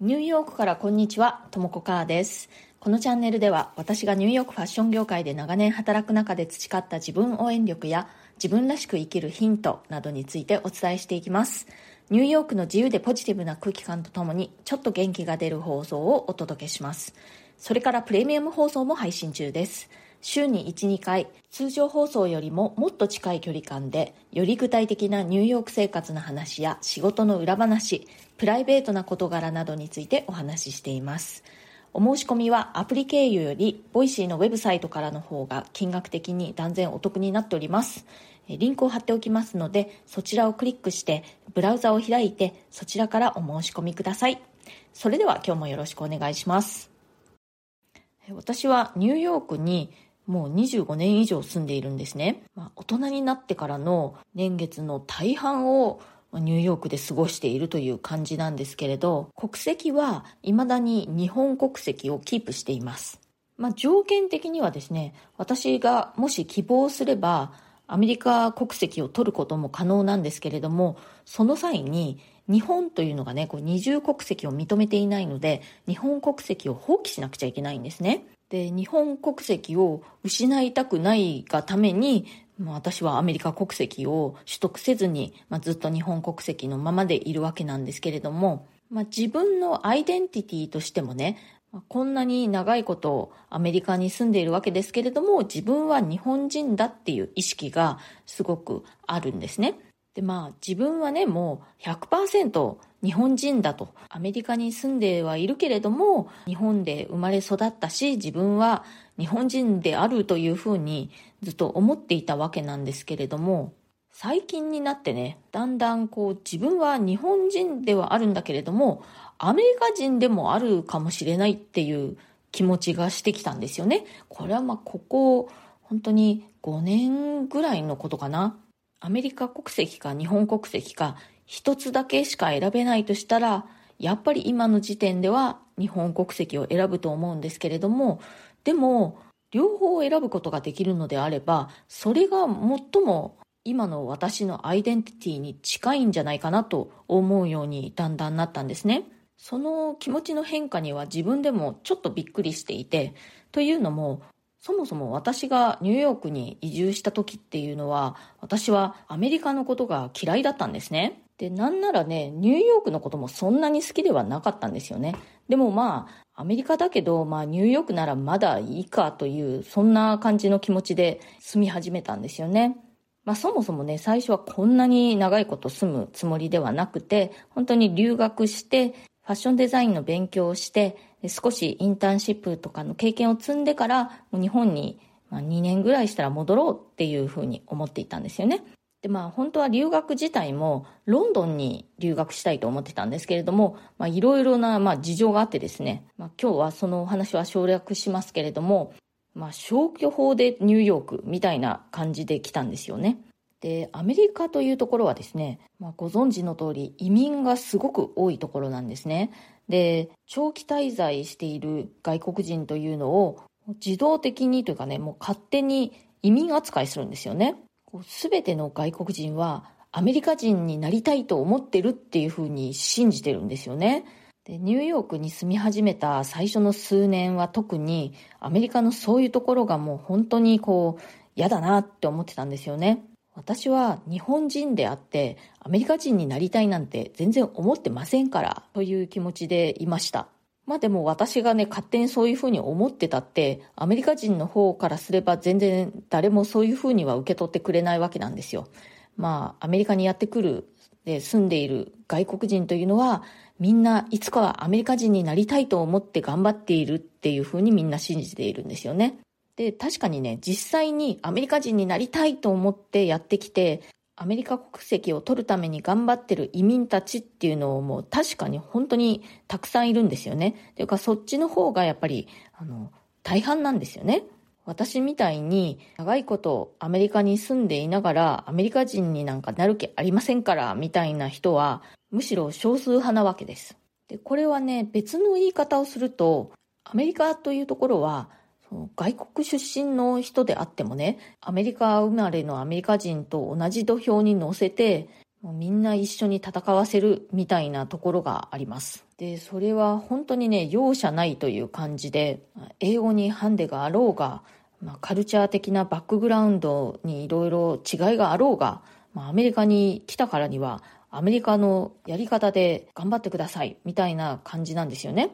ニューヨークからこんにちは、ともこかーです。このチャンネルでは私がニューヨークファッション業界で長年働く中で培った自分応援力や自分らしく生きるヒントなどについてお伝えしていきます。ニューヨークの自由でポジティブな空気感とともにちょっと元気が出る放送をお届けします。それからプレミアム放送も配信中です。週に1、2回、通常放送よりももっと近い距離感で、より具体的なニューヨーク生活の話や仕事の裏話、プライベートな事柄などについてお話ししています。お申し込みはアプリ経由より、ボイシーのウェブサイトからの方が金額的に断然お得になっております。リンクを貼っておきますので、そちらをクリックして、ブラウザを開いて、そちらからお申し込みください。それでは今日もよろしくお願いします。私はニューヨークにもう25年以上住んでいるんですね。まあ、大人になってからの年月の大半をニューヨークで過ごしているという感じなんですけれど、国籍は未だに日本国籍をキープしています。まあ、条件的にはですね、私がもし希望すれば、アメリカ国籍を取ることも可能なんですけれども、その際に日本というのがね、こう二重国籍を認めていないので、日本国籍を放棄しなくちゃいけないんですね。で、日本国籍を失いたくないがために、私はアメリカ国籍を取得せずに、まあ、ずっと日本国籍のままでいるわけなんですけれども、まあ、自分のアイデンティティとしてもね、こんなに長いことアメリカに住んでいるわけですけれども、自分は日本人だっていう意識がすごくあるんですね。で、まあ自分はね、もう100%日本人だと。アメリカに住んではいるけれども、日本で生まれ育ったし、自分は日本人であるというふうにずっと思っていたわけなんですけれども、最近になってね、だんだんこう自分は日本人ではあるんだけれども、アメリカ人でもあるかもしれないっていう気持ちがしてきたんですよね。これはまあここ本当に5年ぐらいのことかな。アメリカ国籍か日本国籍か一つだけしか選べないとしたら、やっぱり今の時点では日本国籍を選ぶと思うんですけれども、でも、両方を選ぶことができるのであれば、それが最も今の私のアイデンティティに近いんじゃないかなと思うようにだんだんなったんですね。その気持ちの変化には自分でもちょっとびっくりしていて、というのもそもそも私がニューヨークに移住した時っていうのは、私はアメリカのことが嫌いだったんですね。で、なんならね、ニューヨークのこともそんなに好きではなかったんですよね。でもまあ、アメリカだけど、まあニューヨークならまだいいかという、そんな感じの気持ちで住み始めたんですよね。まあそもそもね、最初はこんなに長いこと住むつもりではなくて、本当に留学して、ファッションデザインの勉強をして、少しインターンシップとかの経験を積んでから、日本に2年ぐらいしたら戻ろうっていうふうに思っていたんですよね。で、まあ本当は留学自体もロンドンに留学したいと思ってたんですけれども、いろいろなまあ事情があってですね、まあ今日はそのお話は省略しますけれども、まあ消去法でニューヨークみたいな感じで来たんですよね。で、アメリカというところはですね、まあ、ご存知の通り移民がすごく多いところなんですね。で、長期滞在している外国人というのを自動的にというかね、もう勝手に移民扱いするんですよね。すべての外国人はアメリカ人になりたいと思ってるっていうふうに信じてるんですよね。で、ニューヨークに住み始めた最初の数年は特にアメリカのそういうところがもう本当にこう嫌だなって思ってたんですよね。私は日本人であってアメリカ人になりたいなんて全然思ってませんからという気持ちでいました。まあでも私がね、勝手にそういうふうに思ってたって、アメリカ人の方からすれば全然誰もそういうふうには受け取ってくれないわけなんですよ。まあ、アメリカにやってくる、で住んでいる外国人というのは、みんないつかはアメリカ人になりたいと思って頑張っているっていうふうにみんな信じているんですよね。で、確かにね、実際にアメリカ人になりたいと思ってやってきて、アメリカ国籍を取るために頑張ってる移民たちっていうのをもう確かに本当にたくさんいるんですよね。というかそっちの方がやっぱり、あの、大半なんですよね。私みたいに長いことアメリカに住んでいながらアメリカ人になんかなる気ありませんからみたいな人はむしろ少数派なわけです。で、これはね、別の言い方をするとアメリカというところは外国出身の人であってもね、アメリカ生まれのアメリカ人と同じ土俵に乗せて、もうみんな一緒に戦わせるみたいなところがあります。で、それは本当にね、容赦ないという感じで、英語にハンデがあろうが、まあ、カルチャー的なバックグラウンドにいろいろ違いがあろうが、まあ、アメリカに来たからには、アメリカのやり方で頑張ってください、みたいな感じなんですよね。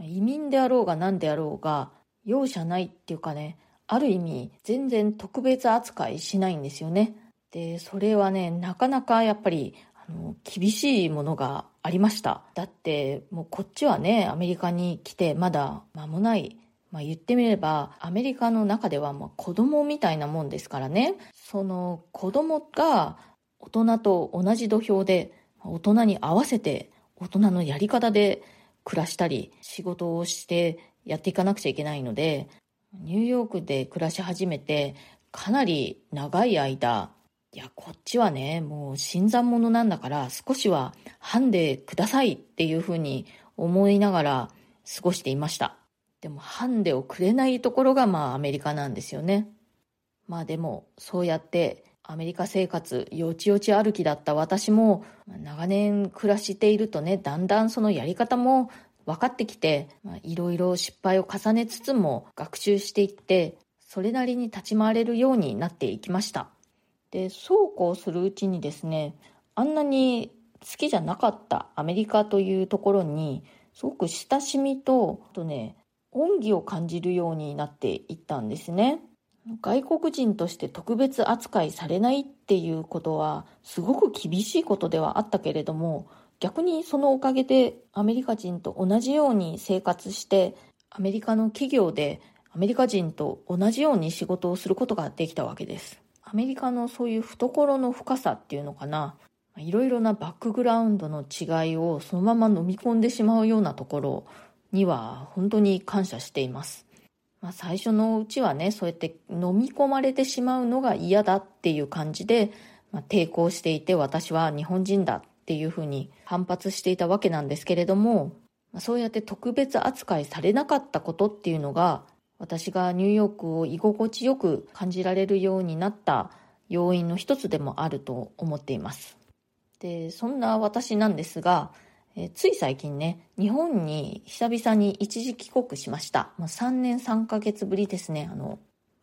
移民であろうが何であろうが、容赦ないっていうかね、ある意味全然特別扱いしないんですよね。で、それはね、なかなかやっぱりあの厳しいものがありました。だってもうこっちはね、アメリカに来てまだ間もない。まあ言ってみれば、アメリカの中ではもう子供みたいなもんですからね。その子供が大人と同じ土俵で大人に合わせて大人のやり方で暮らしたり仕事をしてやっていかなくちゃいけないのでニューヨークで暮らし始めてかなり長い間いや、こっちはね、もう新参者なんだから少しはハンデくださいっていうふうに思いながら過ごしていました。でもハンデをくれないところがまあアメリカなんですよね。まあでもそうやってアメリカ生活よちよち歩きだった私も長年暮らしているとね、だんだんそのやり方も分かってきて、いろいろ失敗を重ねつつも学習していって、それなりに立ち回れるようになっていきました。でそうこうするうちにですねあんなに好きじゃなかったアメリカというところにすごく親しみとあとね恩義を感じるようになっていったんですね外国人として特別扱いされないっていうことはすごく厳しいことではあったけれども逆にそのおかげでアメリカ人と同じように生活してアメリカの企業でアメリカ人と同じように仕事をすることができたわけですアメリカのそういう懐の深さっていうのかないろいろなバックグラウンドの違いをそのまま飲み込んでしまうようなところには本当に感謝しています。まあ、最初のうちはね、そうやって飲み込まれてしまうのが嫌だっていう感じで、まあ、抵抗していて私は日本人だっっていうふうに反発していたわけなんですけれども、そうやって特別扱いされなかったことっていうのが私がニューヨークを居心地よく感じられるようになった要因の一つでもあると思っています。で、そんな私なんですが、えつい最近ね、日本に久々に一時帰国しました。まあ、3年3ヶ月ぶりですね。あの、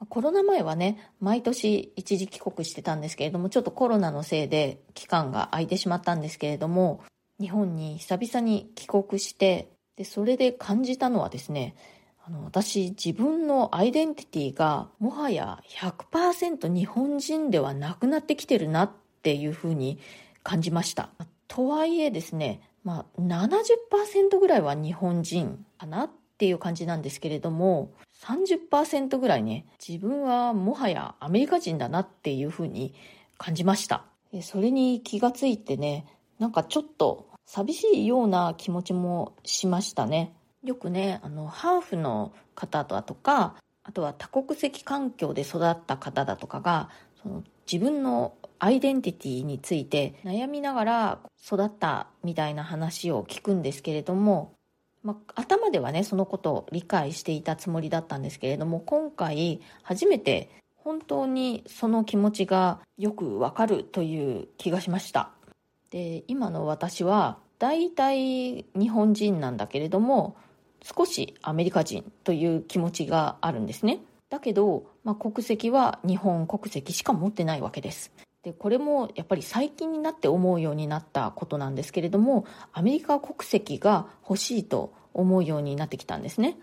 コロナ前はね、毎年一時帰国してたんですけれども、ちょっとコロナのせいで期間が空いてしまったんですけれども、日本に久々に帰国して、で、それで感じたのはですね、あの私自分のアイデンティティがもはや100%日本人ではなくなってきてるなっていうふうに感じました。とはいえですね、まあ、70%ぐらいは日本人かなっていう感じなんですけれども30%ぐらいね自分はもはやアメリカ人だなっていうふうに感じました。それに気がついてねなんかちょっと寂しいような気持ちもしましたね。よくねあのハーフの方だとかあとは多国籍環境で育った方だとかがその自分のアイデンティティについて悩みながら育ったみたいな話を聞くんですけれども、まあ、頭ではねそのことを理解していたつもりだったんですけれども今回初めて本当にその気持ちがよくわかるという気がしましたで今の私は大体日本人なんだけれども少しアメリカ人という気持ちがあるんですね。だけど、まあ、国籍は日本国籍しか持ってないわけです。でこれもやっぱり最近になって思うようになったことなんですけれどもアメリカ国籍が欲しいと思うようになってきたんですね。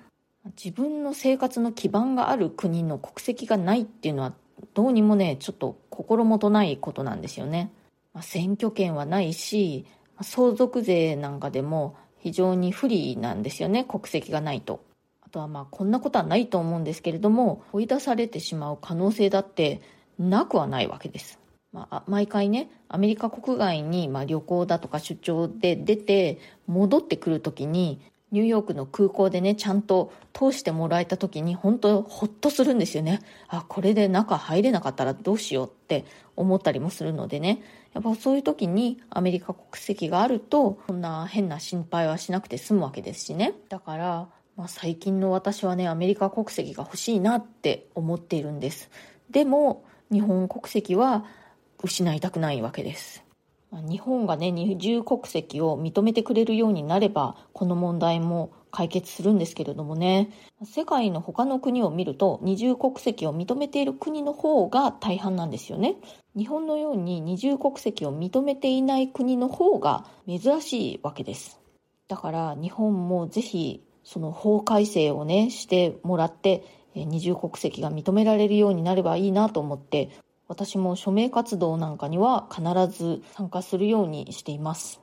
自分の生活の基盤がある国の国籍がないっていうのはどうにもねちょっと心もとないことなんですよね、まあ、選挙権はないし相続税なんかでも非常に不利なんですよね国籍がないと。あとはまあこんなことはないと思うんですけれども追い出されてしまう可能性だってなくはないわけです、まあ、毎回ねアメリカ国外にま旅行だとか出張で出て戻ってくる時にニューヨークの空港でね、ちゃんと通してもらえた時に本当ほっとするんですよね。あ、これで中入れなかったらどうしようって思ったりもするのでね。やっぱそういう時にアメリカ国籍があると、そんな変な心配はしなくて済むわけですしね。だから、まあ、最近の私はね、アメリカ国籍が欲しいなって思っているんです。でも、日本国籍は失いたくないわけです。日本がね、二重国籍を認めてくれるようになれば、この問題も解決するんですけれどもね、世界の他の国を見ると、二重国籍を認めている国の方が大半なんですよね。日本のように二重国籍を認めていない国の方が珍しいわけです。だから日本もぜひその法改正をね、してもらって、二重国籍が認められるようになればいいなと思って私も署名活動なんかには必ず参加するようにしています。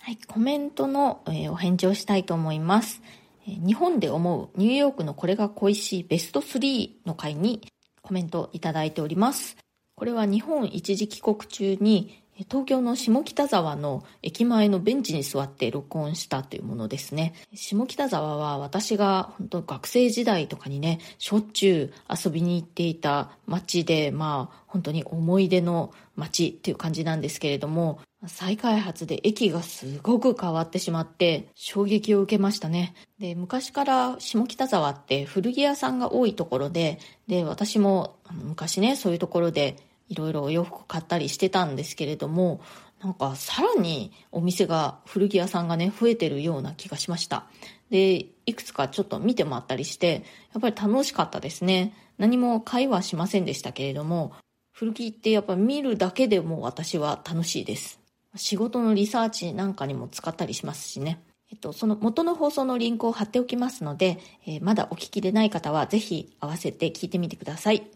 はい、コメントの、えー、お返事をしたいと思います、えー、日本で思うニューヨークのこれが恋しいベスト3の回にコメントいただいております。これは日本一時帰国中に東京の下北沢の駅前のベンチに座って録音したというものですね。下北沢は私が本当学生時代とかにね、しょっちゅう遊びに行っていた街で、まあ本当に思い出の街っていう感じなんですけれども、再開発で駅がすごく変わってしまって衝撃を受けましたね。で、昔から下北沢って古着屋さんが多いところで、で、私も昔ね、そういうところでいろいろお洋服買ったりしてたんですけれども、なんかさらにお店が、古着屋さんがね、増えてるような気がしました。で、いくつかちょっと見て回ったりして、やっぱり楽しかったですね。何も買いはしませんでしたけれども、古着ってやっぱ見るだけでも私は楽しいです。仕事のリサーチなんかにも使ったりしますしね。えっと、その元の放送のリンクを貼っておきますので、えー、まだお聞きでない方はぜひ合わせて聞いてみてください。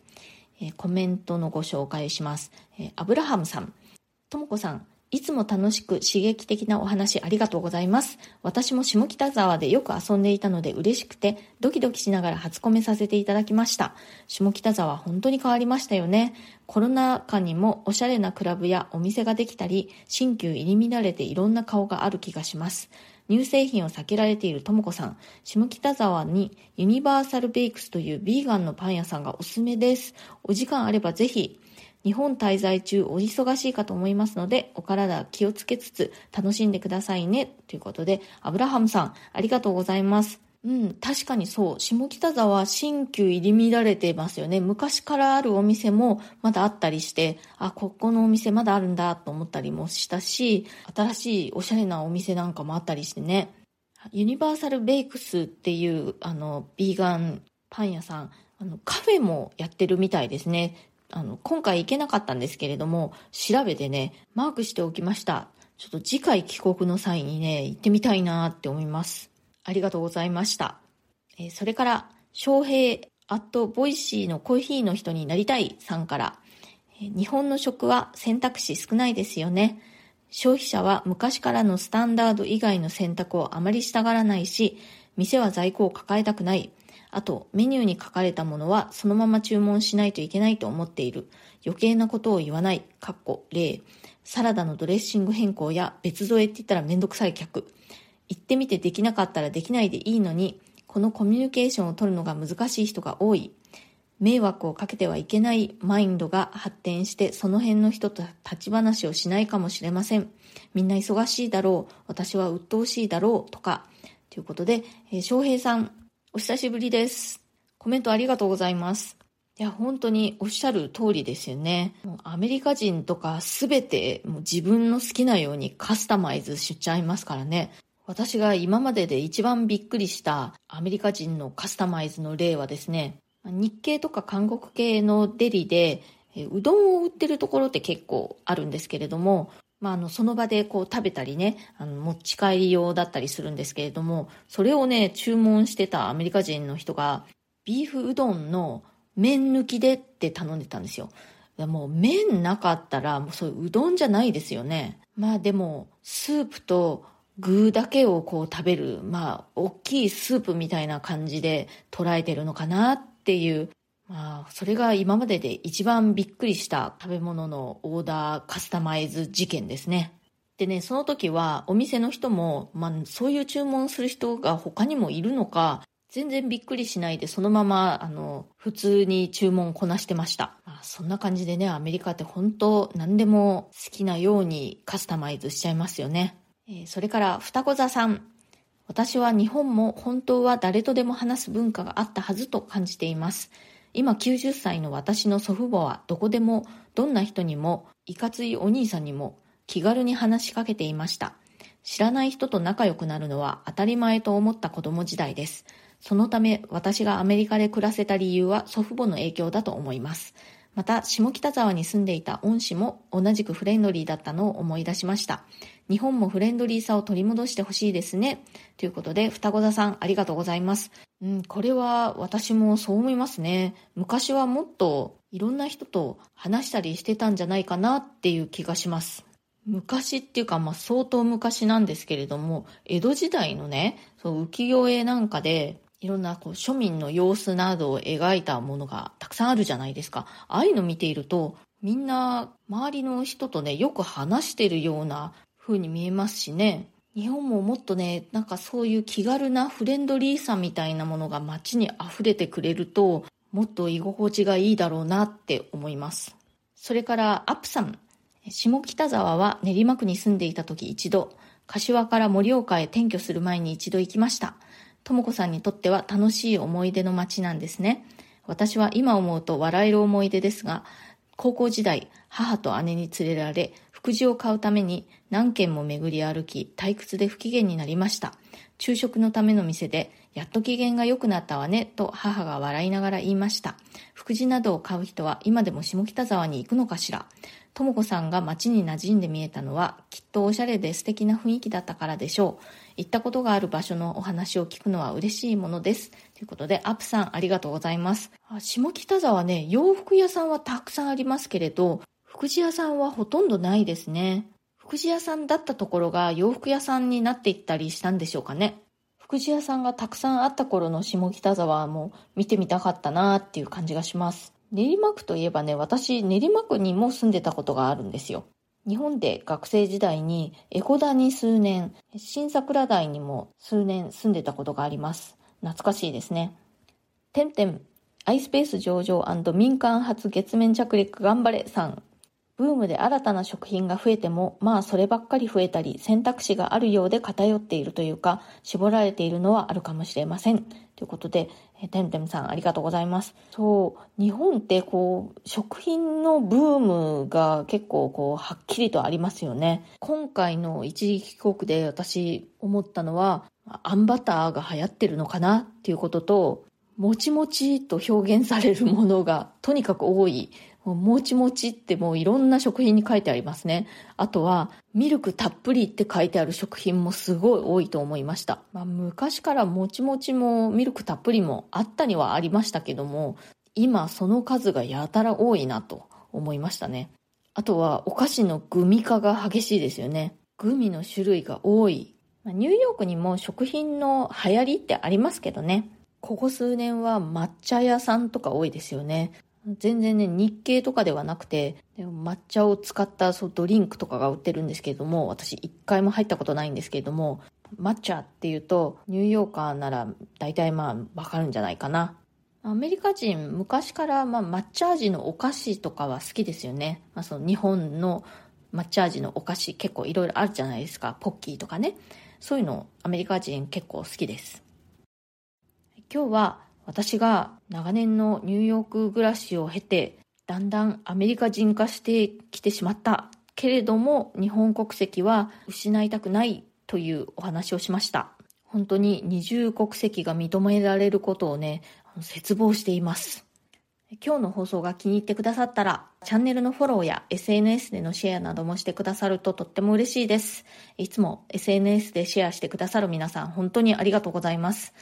え、コメントのご紹介します。え、アブラハムさん。ともこさん、いつも楽しく刺激的なお話ありがとうございます。私も下北沢でよく遊んでいたので嬉しくてドキドキしながら初コメさせていただきました。下北沢本当に変わりましたよね。コロナ禍にもおしゃれなクラブやお店ができたり、新旧入り乱れていろんな顔がある気がします。乳製品を避けられているともこさん、下北沢にユニバーサルベイクスというビーガンのパン屋さんがおすすめです。お時間あればぜひ、日本滞在中お忙しいかと思いますので、お体気をつけつつ楽しんでくださいね。ということで、アブラハムさん、ありがとうございます。うん、確かにそう。下北沢新旧入り乱れてますよね。昔からあるお店もまだあったりして、あ、ここのお店まだあるんだと思ったりもしたし、新しいおしゃれなお店なんかもあったりしてね。ユニバーサルベイクスっていう、あの、ビーガンパン屋さん、あの、カフェもやってるみたいですね。あの、今回行けなかったんですけれども、調べてね、マークしておきました。ちょっと次回帰国の際にね、行ってみたいなって思います。ありがとうございました。え、それから、翔平、 at ボイシーのコーヒーの人になりたいさんから、日本の食は選択肢少ないですよね。消費者は昔からのスタンダード以外の選択をあまりしたがらないし、店は在庫を抱えたくない。あと、メニューに書かれたものはそのまま注文しないといけないと思っている。余計なことを言わない。かっこ例。サラダのドレッシング変更や別添えって言ったらめんどくさい客。行ってみてできなかったらできないでいいのに、このコミュニケーションを取るのが難しい人が多い。迷惑をかけてはいけないマインドが発展してその辺の人と立ち話をしないかもしれません。みんな忙しいだろう。私は鬱陶しいだろう。とか。ということで、えー、翔平さん、お久しぶりです。コメントありがとうございます。いや、本当におっしゃる通りですよね。もうアメリカ人とかすべてもう自分の好きなようにカスタマイズしちゃいますからね。私が今までで一番びっくりしたアメリカ人のカスタマイズの例はですね、日系とか韓国系のデリで、うどんを売ってるところって結構あるんですけれども、まあ、あの、その場でこう食べたりね、あの、持ち帰り用だったりするんですけれども、それをね、注文してたアメリカ人の人が、ビーフうどんの麺抜きでって頼んでたんですよ。もう麺なかったら、もうそういううどんじゃないですよね。まあでも、スープと具だけをこう食べる、まあ、大きいスープみたいな感じで捉えてるのかなっていう、まあ、それが今までで一番びっくりした食べ物のオーダーカスタマイズ事件ですね。でね、その時はお店の人も、まあ、そういう注文する人が他にもいるのか、全然びっくりしないで、そのまま、あの、普通に注文こなしてました。まあ、そんな感じでね、アメリカって本当何でも好きなようにカスタマイズしちゃいますよね。えそれから双子座さん。私は日本も本当は誰とでも話す文化があったはずと感じています。今90歳の私の祖父母はどこでもどんな人にもいかついお兄さんにも気軽に話しかけていました。知らない人と仲良くなるのは当たり前と思った子供時代です。そのため私がアメリカで暮らせた理由は祖父母の影響だと思います。また、下北沢に住んでいた恩師も同じくフレンドリーだったのを思い出しました。日本もフレンドリーさを取り戻してほしいですね。ということで、双子座さんありがとうございます。うん、これは私もそう思いますね。昔はもっといろんな人と話したりしてたんじゃないかなっていう気がします。昔っていうか、まあ、相当昔なんですけれども、江戸時代のね、そう浮世絵なんかで、いろんなこう庶民の様子などを描いたものがたくさんあるじゃないですか。ああいうの見ていると、みんな周りの人とね、よく話してるような風に見えますしね。日本ももっとね、なんかそういう気軽なフレンドリーさみたいなものが街に溢れてくれると、もっと居心地がいいだろうなって思います。それからアップさん。下北沢は練馬区に住んでいた時一度、柏から盛岡へ転居する前に一度行きました。とも子さんにとっては楽しい思い出の街なんですね。私は今思うと笑える思い出ですが、高校時代、母と姉に連れられ、福祉を買うために何軒も巡り歩き、退屈で不機嫌になりました。昼食のための店で、やっと機嫌が良くなったわね、と母が笑いながら言いました。福祉などを買う人は今でも下北沢に行くのかしら。とも子さんが街に馴染んで見えたのは、きっとおしゃれで素敵な雰囲気だったからでしょう。行ったことがある場所のお話を聞くのは嬉しいものです。ということで、アップさんありがとうございます。下北沢ね、洋服屋さんはたくさんありますけれど、福祉屋さんはほとんどないですね。福祉屋さんだったところが洋服屋さんになっていったりしたんでしょうかね。福祉屋さんがたくさんあった頃の下北沢も見てみたかったなーっていう感じがします。練馬区といえばね、私練馬区にも住んでたことがあるんですよ。日本で学生時代に江古田に数年、新桜台にも数年住んでたことがあります。懐かしいですね。てんてん、アイスペース上場民間初月面着陸頑張れさん。ブームで新たな食品が増えても、まあそればっかり増えたり、選択肢があるようで偏っているというか、絞られているのはあるかもしれません。ということで、えてんてんさんありがとうございます。そう、日本ってこう、食品のブームが結構こう、はっきりとありますよね。今回の一時帰国で私思ったのは、あんバターが流行ってるのかなっていうことと、もちもちと表現されるものがとにかく多い。もちもちってもういろんな食品に書いてありますね。あとは、ミルクたっぷりって書いてある食品もすごい多いと思いました。まあ、昔からもちもちもミルクたっぷりもあったにはありましたけども、今その数がやたら多いなと思いましたね。あとは、お菓子のグミ化が激しいですよね。グミの種類が多い。ニューヨークにも食品の流行りってありますけどね。ここ数年は抹茶屋さんとか多いですよね。全然ね、日系とかではなくて、抹茶を使ったそうドリンクとかが売ってるんですけれども、私一回も入ったことないんですけれども、抹茶っていうと、ニューヨーカーなら大体まあわかるんじゃないかな。アメリカ人、昔からまあ抹茶味のお菓子とかは好きですよね。まあその日本の抹茶味のお菓子結構いろいろあるじゃないですか。ポッキーとかね。そういうのアメリカ人結構好きです。今日は私が長年のニューヨーク暮らしを経て、だんだんアメリカ人化してきてしまった。けれども、日本国籍は失いたくないというお話をしました。本当に二重国籍が認められることをね、絶望しています。今日の放送が気に入ってくださったら、チャンネルのフォローや SNS でのシェアなどもしてくださるととっても嬉しいです。いつも SNS でシェアしてくださる皆さん、本当にありがとうございます。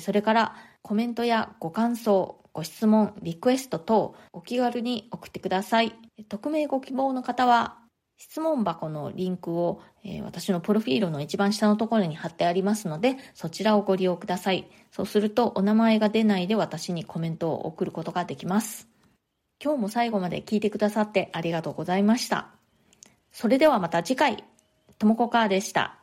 それからコメントやご感想、ご質問、リクエスト等お気軽に送ってください。匿名ご希望の方は質問箱のリンクを、え、私のプロフィールの一番下のところに貼ってありますので、そちらをご利用ください。そうするとお名前が出ないで私にコメントを送ることができます。今日も最後まで聞いてくださってありがとうございました。それではまた次回、ともこかーでした。